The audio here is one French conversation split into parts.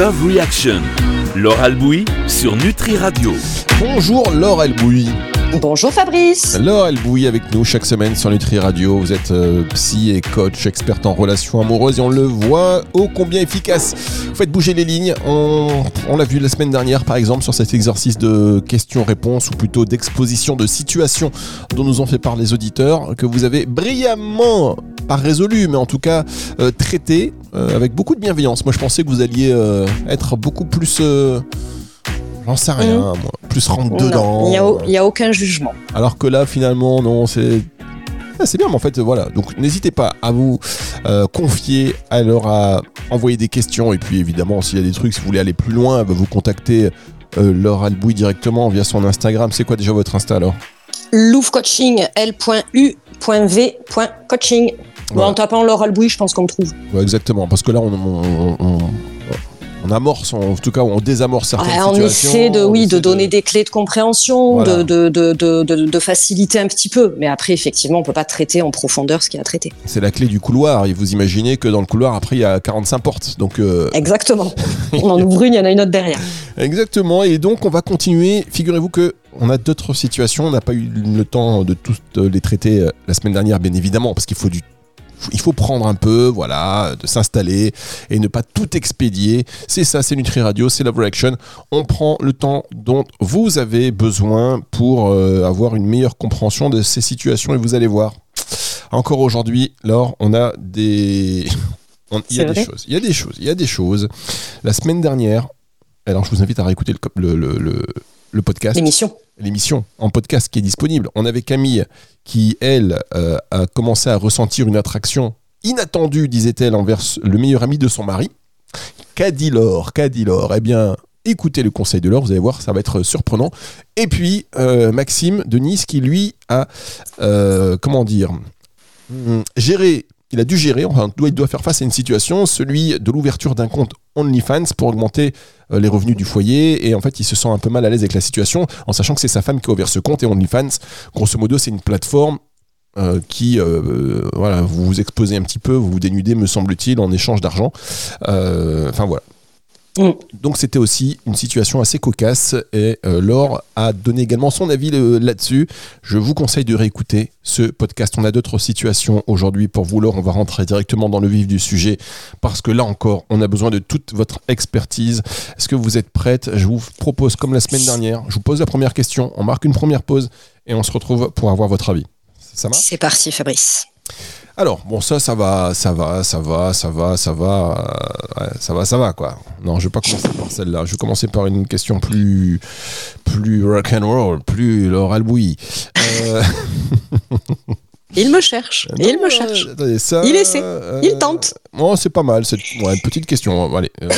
Love Reaction. Laure Albouy sur Nutri Radio. Bonjour Laure Elbouy. Bonjour Fabrice. Laure Elbouy avec nous chaque semaine sur Nutri Radio. Vous êtes euh, psy et coach, experte en relations amoureuses et on le voit ô combien efficace. Vous faites bouger les lignes. On, on l'a vu la semaine dernière par exemple sur cet exercice de questions-réponses ou plutôt d'exposition de situations dont nous ont fait part les auditeurs que vous avez brillamment, pas résolu, mais en tout cas euh, traité euh, avec beaucoup de bienveillance. Moi je pensais que vous alliez euh, être beaucoup plus... J'en sais rien, moi. Plus rentre dedans. Il n'y a, aucun jugement. Alors que là, finalement, non, c'est. Ah, c'est bien, mais en fait, voilà. Donc, n'hésitez pas à vous euh, confier, alors à envoyer des questions. Et puis, évidemment, s'il y a des trucs, si vous voulez aller plus loin, bah, vous contactez euh, Laure Albouy directement via son Instagram. C'est quoi déjà votre Insta alors? Louvre Coaching, L.U.V.coaching. Bon, Voilà. en tapant Laure Albouy, je pense qu'on me trouve. Ouais, Exactement, parce que là, on, on, on- on amorce, en tout cas, on désamorce certaines Ouais, on situations. essaie de, on oui, essaie de donner des clés de compréhension, Voilà. de, faciliter un petit peu. Mais après, effectivement, on peut pas traiter en profondeur ce qui est à traiter. C'est la clé du couloir. Et vous imaginez que dans le couloir, après, il y a 45 portes. Donc, euh, Exactement. on en ouvre une, il y en a une autre derrière. Exactement, et donc on va continuer. Figurez-vous que on a d'autres situations, on n'a pas eu le temps de toutes les traiter euh, la semaine dernière, bien évidemment, parce qu'il faut du il faut prendre un peu, voilà, de s'installer et ne pas tout expédier. C'est ça, c'est Nutri Radio, c'est Love Reaction. On prend le temps dont vous avez besoin pour euh, avoir une meilleure compréhension de ces situations et vous allez voir. Encore aujourd'hui, Laure, on a des... on- Il y a des choses, il y a des choses, il y a des choses. La semaine dernière, alors je vous invite à réécouter le, co- le, le- le- le podcast L'émission. L'émission en podcast qui est disponible. On avait Camille qui, elle, euh, a commencé à ressentir une attraction inattendue, disait-elle, envers le meilleur ami de son mari. Qu'a dit Laure Qu'a dit Eh bien, écoutez le conseil de Laure, vous allez voir, ça va être surprenant. Et puis, euh, Maxime de Nice qui, lui, a, euh, comment dire, hum, géré, il a dû gérer, enfin, il doit faire face à une situation, celui de l'ouverture d'un compte OnlyFans pour augmenter euh, les revenus du foyer. Et en fait il se sent un peu mal à l'aise avec la situation en sachant que c'est sa femme qui a ouvert ce compte et OnlyFans grosso modo c'est une plateforme euh, qui euh, voilà vous vous exposez un petit peu vous vous dénudez me semble-t-il en échange d'argent. Enfin voilà Mm. donc c'était aussi une situation assez cocasse et euh, Laure a donné également son avis euh, là-dessus. Je vous conseille de réécouter ce podcast. On a d'autres situations aujourd'hui pour vous Laure. On va rentrer directement dans le vif du sujet parce que là encore, on a besoin de toute votre expertise. Est-ce que vous êtes prête? Je vous propose comme la semaine dernière, je vous pose la première question, on marque une première pause et on se retrouve pour avoir votre avis. Ça marche? C'est parti, Fabrice. Alors, bon, ça, ça va, ça va, ça va, ça va, ça va, euh, ouais, ça va, ça va, quoi. Non, je vais pas commencer par celle-là. Je vais commencer par une question plus, plus rock and roll, plus Laure Albouy. Euh, Il me cherche. Il me cherche. euh, attendez, ça, Il essaie. euh, Il tente. Bon, c'est pas mal. C'est ouais, une petite question. Allez, euh,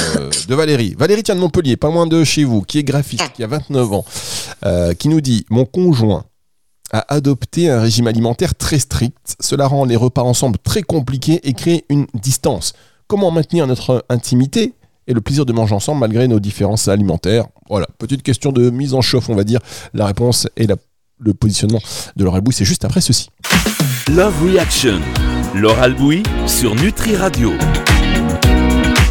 de Valérie. Valérie tient de Montpellier, pas loin de chez vous, qui est graphiste, qui a 29 ans, euh, qui nous dit Mon conjoint a adopté un régime alimentaire très strict. Cela rend les repas ensemble très compliqués et crée une distance. Comment maintenir notre intimité et le plaisir de manger ensemble malgré nos différences alimentaires? Voilà, petite question de mise en chauffe, on va dire. La réponse et le positionnement de Laure Albouy, c'est juste après ceci. Love Reaction. Laure Albouy sur Nutri Radio.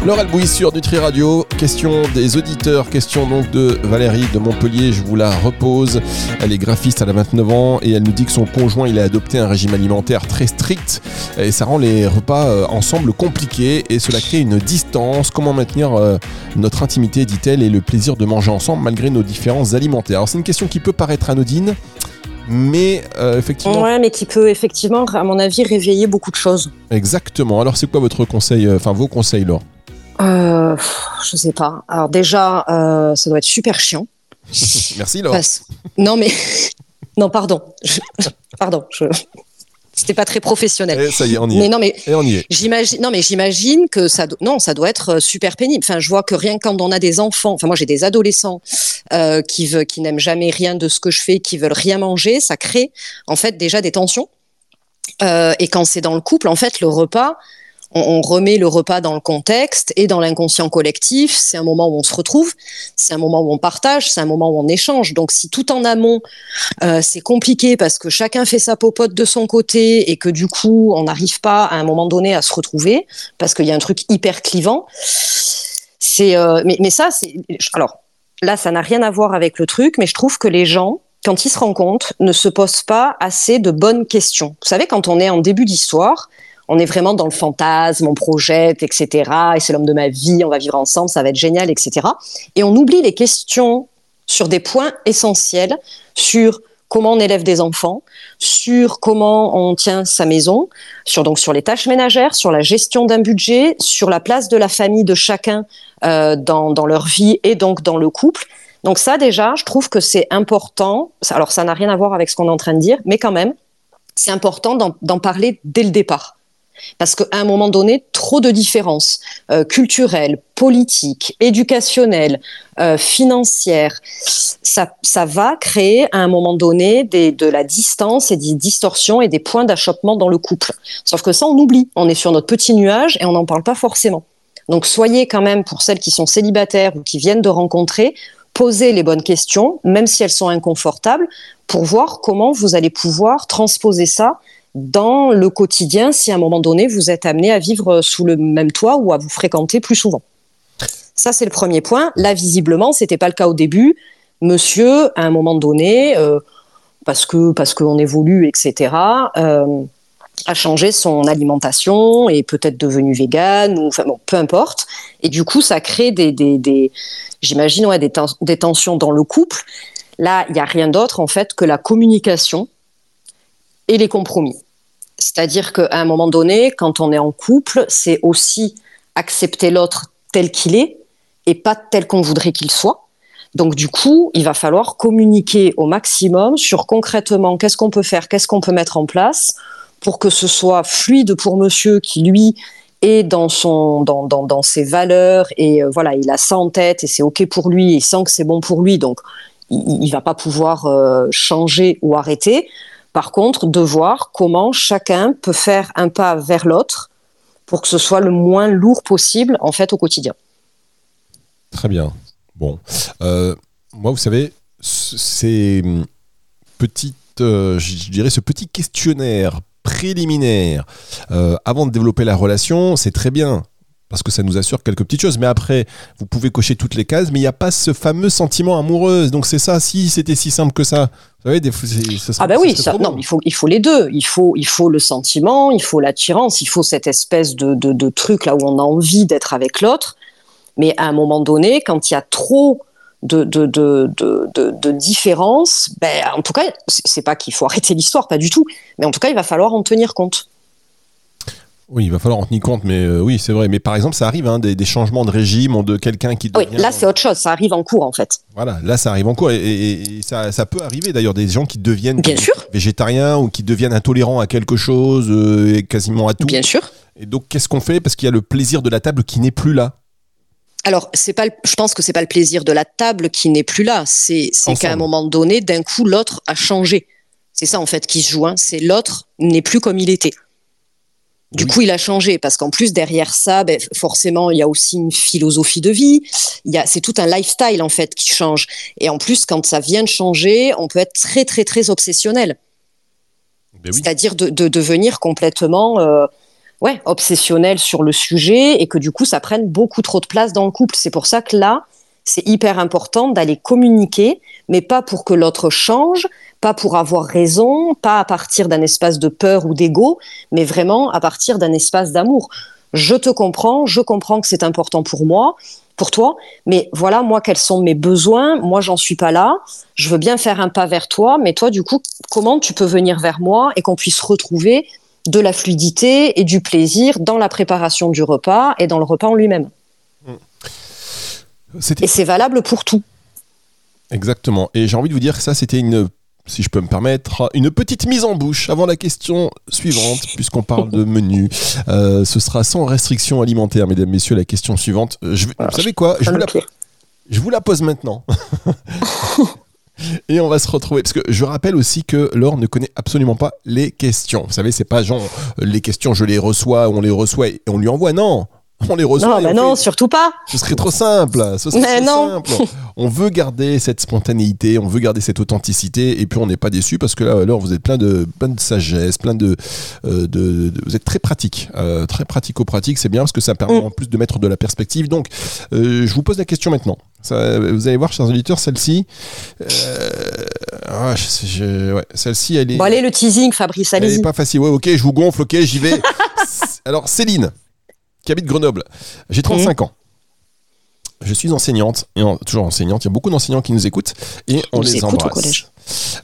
Laure Albouy sur Nutri Radio, question des auditeurs, question donc de Valérie de Montpellier, je vous la repose. Elle est graphiste, elle a 29 ans et elle nous dit que son conjoint il a adopté un régime alimentaire très strict et ça rend les repas euh, ensemble compliqués et cela crée une distance. Comment maintenir euh, notre intimité, dit-elle, et le plaisir de manger ensemble malgré nos différences alimentaires? Alors c'est une question qui peut paraître anodine, mais euh, effectivement, Ouais, mais qui peut effectivement, à mon avis, réveiller beaucoup de choses. exactement. Alors c'est quoi votre conseil, euh, enfin vos conseils Laure? Euh, je sais pas. Alors déjà, euh, ça doit être super chiant. Merci Laure. Parce- Non mais non, pardon. Je- Pardon. Je... C'était pas très professionnel. Et ça y est, on y Mais est. non mais Et on y est. j'imagine. Non mais j'imagine que ça. do- Non, ça doit être euh, super pénible. Enfin, je vois que rien que quand on a des enfants. Enfin, moi j'ai des adolescents euh, qui veulent, qui n'aiment jamais rien de ce que je fais, qui veulent rien manger. Ça crée en fait déjà des tensions. Euh, et quand c'est dans le couple, en fait, le repas, on, remet le repas dans le contexte et dans l'inconscient collectif. C'est un moment où on se retrouve, c'est un moment où on partage, c'est un moment où on échange. Donc, si tout en amont, euh, c'est compliqué parce que chacun fait sa popote de son côté et que du coup, on n'arrive pas à un moment donné à se retrouver parce qu'il y a un truc hyper clivant. Euh, mais, mais ça, c'est. Alors là, ça n'a rien à voir avec le truc, mais je trouve que les gens, quand ils se compte, ne se posent pas assez de bonnes questions. Vous savez, quand on est en début d'histoire, on est vraiment dans le fantasme, on projette, etc. Et c'est l'homme de ma vie, on va vivre ensemble, ça va être génial, etc. Et on oublie les questions sur des points essentiels, sur comment on élève des enfants, sur comment on tient sa maison, sur donc sur les tâches ménagères, sur la gestion d'un budget, sur la place de la famille de chacun euh, dans, dans leur vie et donc dans le couple. Donc ça déjà, je trouve que c'est important. Alors ça n'a rien à voir avec ce qu'on est en train de dire, mais quand même, c'est important d'en parler dès le départ. Parce qu'à un moment donné, trop de différences euh, culturelles, politiques, éducationnelles, euh, financières, ça, ça, va créer à un moment donné de la distance et des distorsions et des points d'achoppement dans le couple. Sauf que ça, on oublie. On est sur notre petit nuage et on n'en parle pas forcément. Donc soyez quand même, pour celles qui sont célibataires ou qui viennent de rencontrer, posez les bonnes questions, même si elles sont inconfortables, pour voir comment vous allez pouvoir transposer ça dans le quotidien si à un moment donné vous êtes amené à vivre sous le même toit ou à vous fréquenter plus souvent. Ça, c'est le premier point. Là, visiblement, c'était pas le cas au début. Monsieur, à un moment donné, euh, parce que parce qu'on évolue, etc., euh, a changé son alimentation et peut-être devenu vegan ou enfin bon, peu importe. Et du coup, ça crée des, des, des j'imagine, ouais, des, des tensions dans le couple. Là, il n'y a rien d'autre en fait que la communication et les compromis. C'est-à-dire qu'à un moment donné, quand on est en couple, c'est aussi accepter l'autre tel qu'il est et pas tel qu'on voudrait qu'il soit. Donc du coup, il va falloir communiquer au maximum sur concrètement qu'est-ce qu'on peut faire, qu'est-ce qu'on peut mettre en place pour que ce soit fluide pour monsieur qui lui est dans son dans, dans, dans ses valeurs et euh, voilà, il a ça en tête et c'est OK pour lui, il sent que c'est bon pour lui donc il, il va pas pouvoir euh, changer ou arrêter. Par contre, de voir comment chacun peut faire un pas vers l'autre pour que ce soit le moins lourd possible en fait au quotidien. Très bien. Bon, euh, moi, vous savez, ces petites, euh, je dirais, ce petit questionnaire préliminaire euh, avant de développer la relation, c'est très bien parce que ça nous assure quelques petites choses. Mais après, vous pouvez cocher toutes les cases, mais il n'y a pas ce fameux sentiment amoureux. Donc c'est ça, si c'était si simple que ça. Vous savez, des ça ah ben oui, ça, non, il faut, il faut les deux. Il faut, il faut le sentiment, il faut l'attirance, il faut cette espèce de, de, de truc là où on a envie d'être avec l'autre. Mais à un moment donné, quand il y a trop de, de, de, de, de différences, ben, en tout cas, c'est pas qu'il faut arrêter l'histoire, pas du tout. Mais en tout cas, il va falloir en tenir compte. Oui, il va falloir en tenir compte, mais euh, oui, c'est vrai. Mais par exemple, ça arrive, hein, des, changements de régime de quelqu'un qui. Oui, là, c'est autre chose. Ça arrive en cours, en fait. Voilà, là, ça arrive en cours. Et, ça, peut arriver, d'ailleurs, des gens qui deviennent Bien sûr. végétariens ou qui deviennent intolérants à quelque chose, euh, et quasiment à tout. Bien sûr. Et donc, qu'est-ce qu'on fait? Parce qu'il y a le plaisir de la table qui n'est plus là. Alors, c'est pas. je pense que c'est pas le plaisir de la table qui n'est plus là. C'est qu'à un moment donné, d'un coup, l'autre a changé. C'est ça, en fait, qui se joue. Hein. C'est l'autre n'est plus comme il était. Du coup, il a changé parce qu'en plus derrière ça, ben, forcément, il y a aussi une philosophie de vie. Il y a, c'est tout un lifestyle en fait qui change. Et en plus, quand ça vient de changer, on peut être très très très obsessionnel. Ben C'est-à-dire de, de, devenir complètement, euh, ouais, obsessionnel sur le sujet et que du coup, ça prenne beaucoup trop de place dans le couple. C'est pour ça que là, c'est hyper important d'aller communiquer, mais pas pour que l'autre change, pas pour avoir raison, pas à partir d'un espace de peur ou d'ego, mais vraiment à partir d'un espace d'amour. Je te comprends, je comprends que c'est important pour moi, pour toi, mais voilà, moi, quels sont mes besoins? Moi, j'en suis pas là. Je veux bien faire un pas vers toi, mais toi, du coup, comment tu peux venir vers moi et qu'on puisse retrouver de la fluidité et du plaisir dans la préparation du repas et dans le repas en lui-même? Et c'est valable pour tout. Exactement. Et j'ai envie de vous dire que ça, c'était une si je peux me permettre, une petite mise en bouche avant la question suivante, puisqu'on parle de menu. Euh, ce sera sans restriction alimentaire, mesdames, messieurs, la question suivante. Euh, je, vous savez quoi? Je vous, la, je vous, la, pose maintenant. Et on va se retrouver. Parce que je rappelle aussi que Laure ne connaît absolument pas les questions. Vous savez, c'est pas genre les questions, je les reçois, on les reçoit et on lui envoie. Non, on les reçoit. Non, bah on non, fait- surtout pas. Ce serait trop simple. Ce serait Mais trop non. simple. On veut garder cette spontanéité, on veut garder cette authenticité, et puis on n'est pas déçu parce que là, alors vous êtes plein de, plein de sagesse, plein de, euh, de, de- vous êtes très pratique, euh, très pratico-pratique. C'est bien parce que ça permet Mm. en plus de mettre de la perspective. Donc, euh, je vous pose la question maintenant. Ça, vous allez voir, chers auditeurs, celle-ci, ah, ouais, celle-ci, elle est. Bon, allez, le teasing, Fabrice, Elle allez-y. est pas facile. Ouais, ok, je vous gonfle, ok, j'y vais. Alors, Céline, qui habite Grenoble. J'ai 35 Mhm. ans. Je suis enseignante, et en- toujours enseignante. Il y a beaucoup d'enseignants qui nous écoutent et on Ils les embrasse.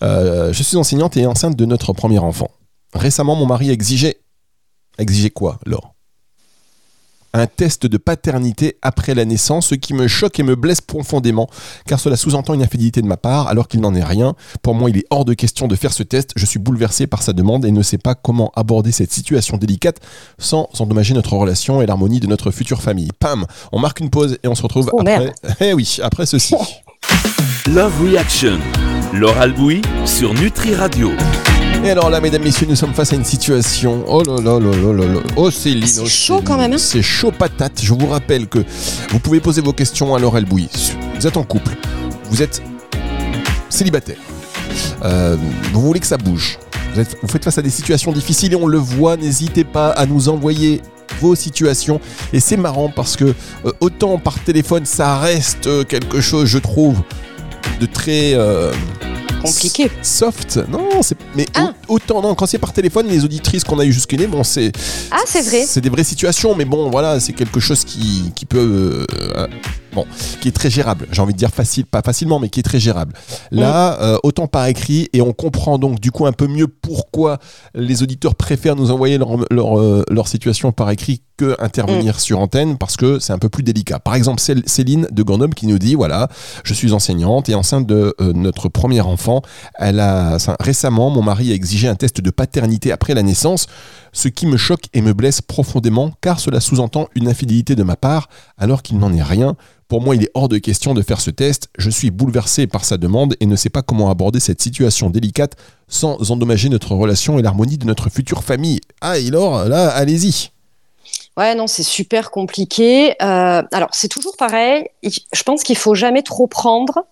Euh, je suis enseignante et enceinte de notre premier enfant. Récemment, mon mari exigeait. Exigeait quoi, Laure? Un test de paternité après la naissance, ce qui me choque et me blesse profondément, car cela sous-entend une infidélité de ma part, alors qu'il n'en est rien. Pour moi, il est hors de question de faire ce test. Je suis bouleversé par sa demande et ne sais pas comment aborder cette situation délicate sans endommager notre relation et l'harmonie de notre future famille. Pam On marque une pause et on se retrouve Oh, après. Eh oui, après ceci. Love Reaction. Laure Albouy sur Nutri Radio. Alors là, mesdames, messieurs, nous sommes face à une situation. Oh là là là là là là. Oh Céline. C'est oh, chaud quand même, hein. C'est chaud patate. Je vous rappelle que vous pouvez poser vos questions à Laure Elbouy. Vous êtes en couple. Vous êtes célibataire. Euh, vous voulez que ça bouge. Vous, êtes- vous faites face à des situations difficiles et on le voit. N'hésitez pas à nous envoyer vos situations. Et c'est marrant parce que euh, autant par téléphone, ça reste euh, quelque chose, je trouve, de très... euh, Compliqué. soft. Non, c'est mais Ah. au- autant non, quand c'est par téléphone, les auditrices qu'on a eu jusqu'à bon, c'est Ah, c'est vrai. C'est des vraies situations, mais bon, voilà, c'est quelque chose qui, qui peut euh, bon, qui est très gérable. J'ai envie de dire facile, pas facilement, mais qui est très gérable. Là, Mm. euh, autant par écrit, et on comprend donc du coup un peu mieux pourquoi les auditeurs préfèrent nous envoyer leur, leur, euh, leur situation par écrit que intervenir Mm. sur antenne, parce que c'est un peu plus délicat. Par exemple, Cél- Céline de Grenoble qui nous dit, voilà, je suis enseignante et enceinte de euh, notre premier enfant. Récemment, mon mari a exigé un test de paternité après la naissance, ce qui me choque et me blesse profondément, car cela sous-entend une infidélité de ma part, alors qu'il n'en est rien. Pour moi, il est hors de question de faire ce test. Je suis bouleversé par sa demande et ne sais pas comment aborder cette situation délicate sans endommager notre relation et l'harmonie de notre future famille. Ah, alors, là, allez-y. Ouais, non, c'est super compliqué. Euh, alors, c'est toujours pareil. Il- Je pense qu'il faut jamais trop prendre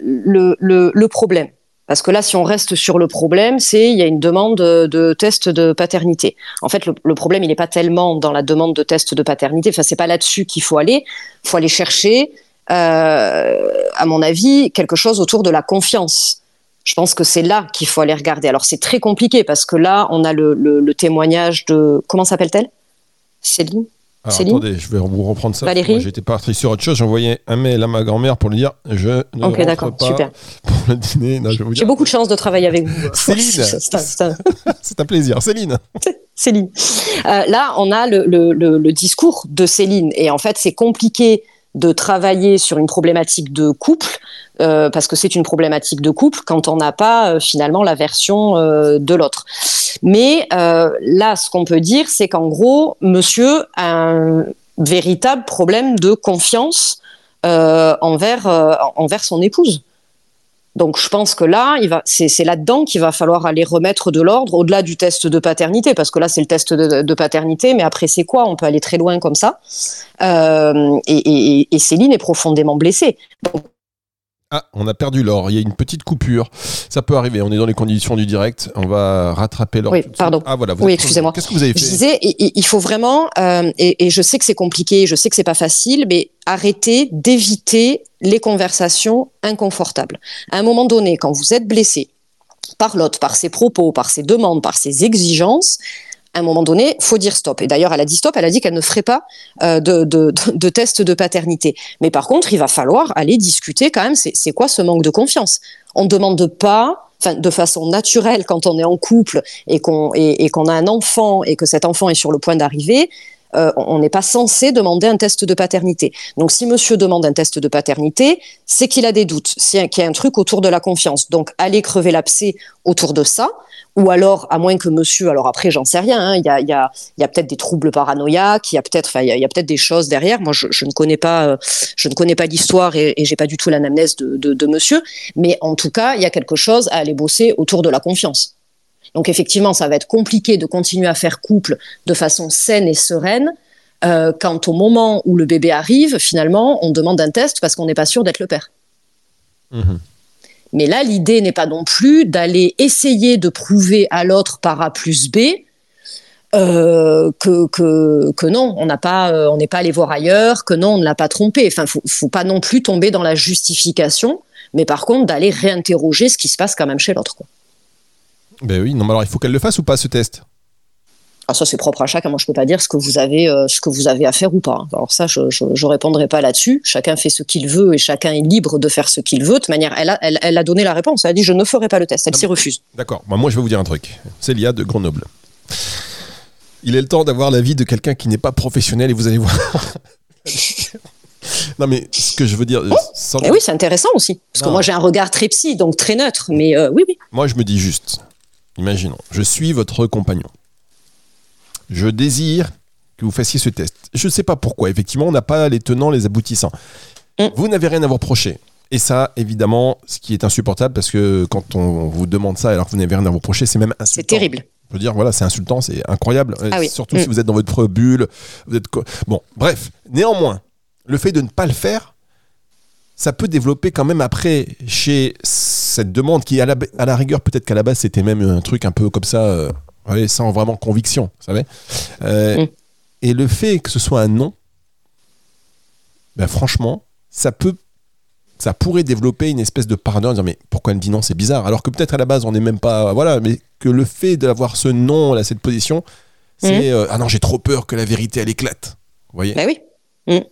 le problème. Parce que là, si on reste sur le problème, c'est il y a une demande de, test de paternité. En fait, le, problème, il n'est pas tellement dans la demande de test de paternité. Enfin, c'est pas là-dessus qu'il faut aller. Il faut aller chercher, euh, à mon avis, quelque chose autour de la confiance. Je pense que c'est là qu'il faut aller regarder. Alors, c'est très compliqué parce que là, on a le témoignage de comment s'appelle-t-elle? Céline? Alors, Céline attendez, je vais vous reprendre ça. Valérie J'étais parti sur autre chose. Envoyé un mail à ma grand-mère pour lui dire je ne Ok, rentre d'accord, pas super. pour le dîner. J'ai beaucoup de chance de travailler avec vous. Céline. C'est un- plaisir. Céline. Céline. Euh, là, on a le, le- le- le discours de Céline. Et en fait, c'est compliqué de travailler sur une problématique de couple, euh, parce que c'est une problématique de couple, quand on n'a pas euh, finalement la version euh, de l'autre. Mais là, ce qu'on peut dire, c'est qu'en gros, monsieur a un véritable problème de confiance envers, envers son épouse. Donc je pense que là, il va, c'est, là-dedans qu'il va falloir aller remettre de l'ordre au-delà du test de paternité, parce que là c'est le test de, paternité, mais après c'est quoi? On peut aller très loin comme ça. Et Céline est profondément blessée. Ah, on a perdu l'or. Il y a une petite coupure. Ça peut arriver. On est dans les conditions du direct. On va rattraper l'or. Oui, pardon. Ah voilà. vous Oui, excusez-moi. Qu'est-ce que vous avez Je fait disais, i- i- il faut vraiment, euh, et, et je sais que c'est compliqué, je sais que c'est pas facile, mais arrêter d'éviter les conversations inconfortables. À un moment donné, quand vous êtes blessé par l'autre, par ses propos, par ses demandes, par ses exigences, à un moment donné, faut dire stop. Et d'ailleurs, elle a dit stop, elle a dit qu'elle ne ferait pas euh, de, de, de, test de paternité. Mais par contre, il va falloir aller discuter quand même, c'est quoi ce manque de confiance? On ne demande pas, enfin, de façon naturelle, quand on est en couple et qu'on et, et qu'on a un enfant et que cet enfant est sur le point d'arriver, euh, on n'est pas censé demander un test de paternité. Donc, si monsieur demande un test de paternité, c'est qu'il a des doutes, qu'il y a un truc autour de la confiance. Donc, allez crever l'abcès autour de ça. Ou alors, à moins que monsieur, alors après, j'en sais rien, hein, il y a, peut-être des troubles paranoïaques, il y a peut-être, il y a, peut-être des choses derrière. Moi, je, ne connais pas, euh, je ne connais pas l'histoire et, et j'ai pas du tout l'anamnèse de, de, monsieur. Mais en tout cas, il y a quelque chose à aller bosser autour de la confiance. Donc effectivement, ça va être compliqué de continuer à faire couple de façon saine et sereine euh, quand au moment où le bébé arrive, finalement, on demande un test parce qu'on n'est pas sûr d'être le père. Mhm. Mais là, l'idée n'est pas non plus d'aller essayer de prouver à l'autre par A plus B euh, que, que, que non, on n'a pas, euh, on n'est pas allé voir ailleurs, que non, on ne l'a pas trompé. Enfin, faut, faut pas non plus tomber dans la justification, mais par contre d'aller réinterroger ce qui se passe quand même chez l'autre. Ben oui, non, mais alors il faut qu'elle le fasse ou pas ce test? Ah, ça c'est propre à chacun. Moi, je peux pas dire ce que vous avez, euh, ce que vous avez à faire ou pas. Alors ça, je, je, je répondrai pas là-dessus. Chacun fait ce qu'il veut et chacun est libre de faire ce qu'il veut. De toute manière, elle a, elle, elle a donné la réponse. Elle a dit je ne ferai pas le test. Elle s'y refuse. D'accord, Bah, moi je vais vous dire un truc. Célia de Grenoble. Il est le temps d'avoir l'avis de quelqu'un qui n'est pas professionnel et vous allez voir. non mais ce que je veux dire, sans- Et oui, c'est intéressant aussi. Parce Non. que moi, j'ai un regard très psy, donc très neutre. Mais euh, oui, oui. moi je me dis juste, imaginons, je suis votre compagnon. Je désire que vous fassiez ce test. Je ne sais pas pourquoi, effectivement, on n'a pas les tenants, les aboutissants. Mm. Vous n'avez rien à vous reprocher. Et ça, évidemment, ce qui est insupportable, parce que quand on vous demande ça alors que vous n'avez rien à vous reprocher, c'est même insultant. C'est terrible. Je veux dire, voilà, c'est insultant, c'est incroyable. Ah oui. Surtout Mm. si vous êtes dans votre bulle. Vous êtes bon, bref. Néanmoins, le fait de ne pas le faire, ça peut développer quand même après chez cette demande qui, à la, à la rigueur, peut-être qu'à la base, c'était même un truc un peu comme ça, euh, ouais, sans vraiment conviction, vous savez. Euh, Mm. Et le fait que ce soit un non, ben franchement, ça peut. Ça pourrait développer une espèce de paranoïa en disant mais pourquoi elle me dit non c'est bizarre? Alors que peut-être à la base on n'est même pas voilà mais que le fait d'avoir ce non là cette position c'est euh, ah non j'ai trop peur que la vérité elle éclate vous voyez? Bah oui. Là,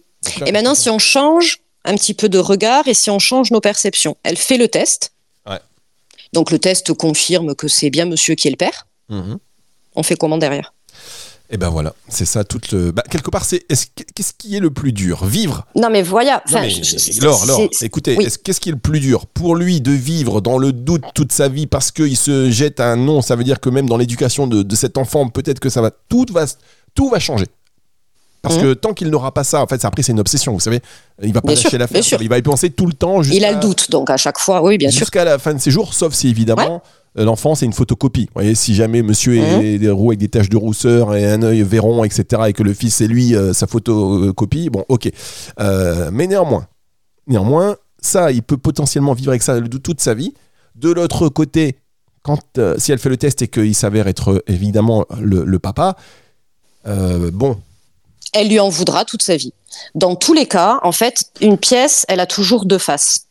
Et maintenant, si on change un petit peu de regard et si on change nos perceptions, elle fait le test. Ouais. Donc le test confirme que c'est bien monsieur qui est le père. Mhm. On fait comment derrière? Et ben voilà, c'est ça toute le. Bah, quelque part, c'est est-ce que- qu'est-ce qui est le plus dur? Vivre? Non mais voilà. Non, mais, je- Laure, Laure, écoutez, oui. qu'est-ce qui est le plus dur? Pour lui de vivre dans le doute toute sa vie parce qu'il se jette un non Ça veut dire que même dans l'éducation de, de cet enfant, peut-être que ça va tout va tout va changer. Parce Mhm. que tant qu'il n'aura pas ça, en fait, ça, après c'est une obsession, vous savez. Il va pas Bien lâcher l'affaire. Il va y penser tout le temps. Il a le doute, donc à chaque fois, oui, bien sûr. Jusqu'à la fin de ses jours, sauf si évidemment l'enfant c'est une photocopie. Vous voyez, si jamais monsieur est des roues avec des taches de rousseur et un œil verron, etc., et que le fils c'est lui euh, sa photocopie, bon, ok. Euh, mais néanmoins, néanmoins, ça, il peut potentiellement vivre avec ça toute sa vie. De l'autre côté, quand euh, si elle fait le test et qu'il s'avère être euh, évidemment le, le papa, euh, bon, Elle lui en voudra toute sa vie. Dans tous les cas, en fait, une pièce, elle a toujours deux faces.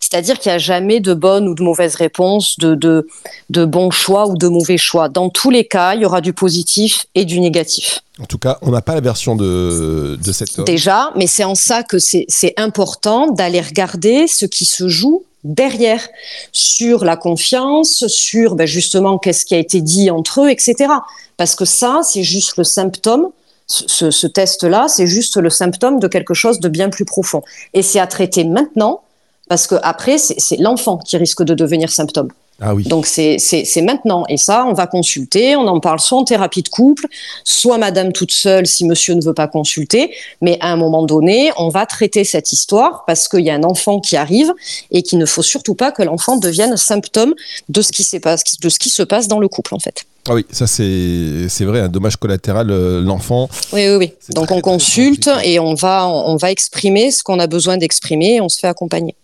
C'est-à-dire qu'il n'y a jamais de bonne ou de mauvaise réponse, de, de, de bon choix ou de mauvais choix. Dans tous les cas, il y aura du positif et du négatif. en tout cas, on n'a pas la version de, de cet homme. Déjà, mais c'est en ça que c'est important d'aller regarder ce qui se joue derrière, sur la confiance, sur ben, justement qu'est-ce qui a été dit entre eux, etc. Parce que ça, c'est juste le symptôme. Ce test-là, c'est juste le symptôme de quelque chose de bien plus profond. Et c'est à traiter maintenant, parce que après, c'est l'enfant qui risque de devenir symptôme. Ah oui. Donc c'est maintenant. Et ça, on va consulter, on en parle soit en thérapie de couple, soit madame toute seule si monsieur ne veut pas consulter. Mais à un moment donné, on va traiter cette histoire parce qu'il y a un enfant qui arrive et qu'il ne faut surtout pas que l'enfant devienne symptôme de ce qui, s'est pas- de ce qui se passe dans le couple en fait. Ah oui, ça c'est vrai, un dommage collatéral, euh, l'enfant. Oui, oui, oui. Donc très, on consulte et on va, on va exprimer ce qu'on a besoin d'exprimer et on se fait accompagner.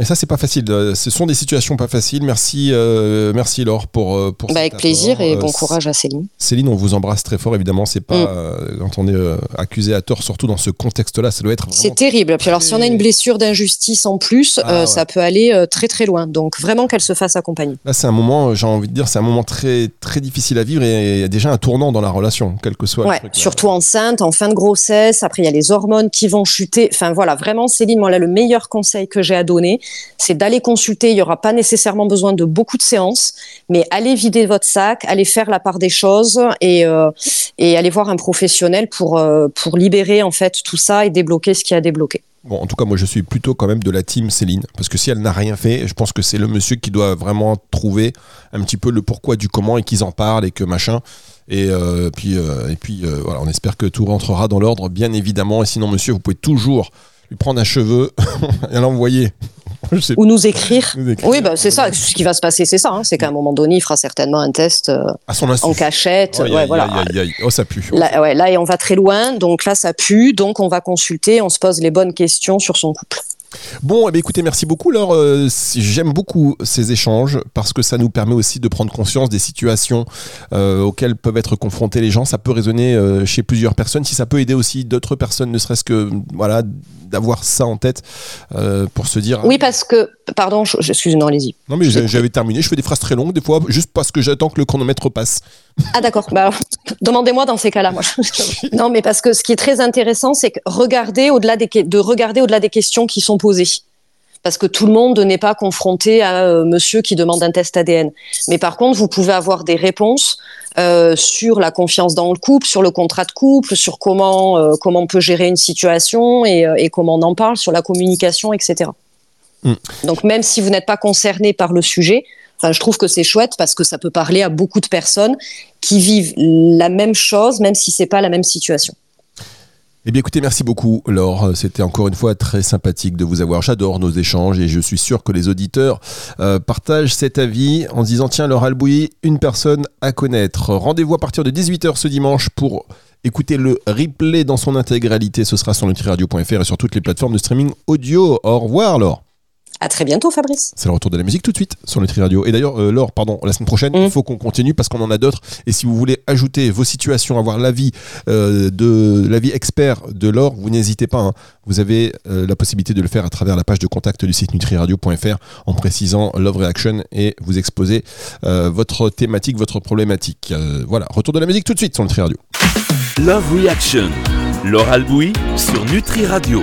Mais ça, c'est pas facile. Euh, Ce sont des situations pas faciles. Merci, euh, merci Laure pour, euh, pour Bah, avec plaisir et bon courage à Céline. Céline, on vous embrasse très fort, évidemment. C'est pas Mm. euh, quand on est euh, accusé à tort, surtout dans ce contexte-là, ça doit être C'est terrible. Puis alors, si on a une blessure d'injustice en plus, Ah, ouais. ça peut aller très très loin. Donc vraiment qu'elle se fasse accompagner. Là, c'est un moment, j'ai envie de dire, c'est un moment très très difficile à vivre et il y a déjà un tournant dans la relation, quel que soit le Ouais, là. surtout enceinte, en fin de grossesse. Après, il y a les hormones qui vont chuter. Enfin voilà, vraiment, Céline, moi là, le meilleur conseil que j'ai à donner, c'est d'aller consulter. Il y aura pas nécessairement besoin de beaucoup de séances, mais allez vider votre sac, allez faire la part des choses et euh, allez voir un professionnel pour euh, pour libérer en fait tout ça et débloquer ce qui a débloqué. Bon, en tout cas, moi, je suis plutôt quand même de la team Céline, parce que si elle n'a rien fait, je pense que c'est le monsieur qui doit vraiment trouver un petit peu le pourquoi du comment et qu'ils en parlent et que machin. Et euh, puis, euh, et puis on espère que tout rentrera dans l'ordre, bien évidemment. Et sinon, monsieur, vous pouvez toujours lui prendre un cheveu et l'envoyer ou nous écrire. Oui, bah, c'est ça. Ce qui va se passer, c'est ça. Hein. c'est qu'à un moment donné, il fera certainement un test euh, en cachette. Oh, ouais, voilà. oh, ça pue. Là, ouais, là, on va très loin. Donc là, ça pue. Donc on va consulter. On se pose les bonnes questions sur son couple. Bon, eh écoutez, merci beaucoup. Alors, euh, j'aime beaucoup ces échanges parce que ça nous permet aussi de prendre conscience des situations euh, auxquelles peuvent être confrontés les gens. Ça peut résonner euh, chez plusieurs personnes. Si ça peut aider aussi d'autres personnes, ne serait-ce que voilà, d'avoir ça en tête pour se dire. Oui, parce que, pardon, je, je suis non, allez-y. Non, mais j'avais terminé. Je fais des phrases très longues des fois, juste parce que j'attends que le chronomètre passe. Ah d'accord. Bah, demandez-moi dans ces cas-là. Moi. non, mais parce que ce qui est très intéressant, c'est que regarder au-delà des de regarder au-delà des questions qui sont posées. Parce que tout le monde n'est pas confronté à euh, monsieur qui demande un test ADN. Mais par contre, vous pouvez avoir des réponses euh, sur la confiance dans le couple, sur le contrat de couple, sur comment, euh, comment on peut gérer une situation et, et, comment on en parle, sur la communication, etc. Mm. Donc même si vous n'êtes pas concerné par le sujet, Enfin, je trouve que c'est chouette parce que ça peut parler à beaucoup de personnes qui vivent la même chose, même si c'est pas la même situation. Eh bien écoutez, merci beaucoup Laure. C'était encore une fois très sympathique de vous avoir. J'adore nos échanges et je suis sûr que les auditeurs euh, partagent cet avis en se disant tiens Laure Albouy, une personne à connaître. Rendez-vous à partir de 18h ce dimanche pour écouter le replay dans son intégralité. Ce sera sur nutriradio.fr et sur toutes les plateformes de streaming audio. Au revoir Laure. À très bientôt, Fabrice. C'est le retour de la musique tout de suite sur Nutri Radio. Et d'ailleurs, euh, Laure, pardon, la semaine prochaine, il mm. faut qu'on continue parce qu'on en a d'autres. Et si vous voulez ajouter vos situations, avoir l'avis euh, de l'avis expert de Laure, vous n'hésitez pas. Hein. Vous avez euh, la possibilité de le faire à travers la page de contact du site nutriradio.fr en précisant Love Reaction et vous exposez votre thématique, votre problématique. voilà, retour de la musique tout de suite sur Nutri Radio. Love Reaction, Laure Albouy sur Nutri Radio.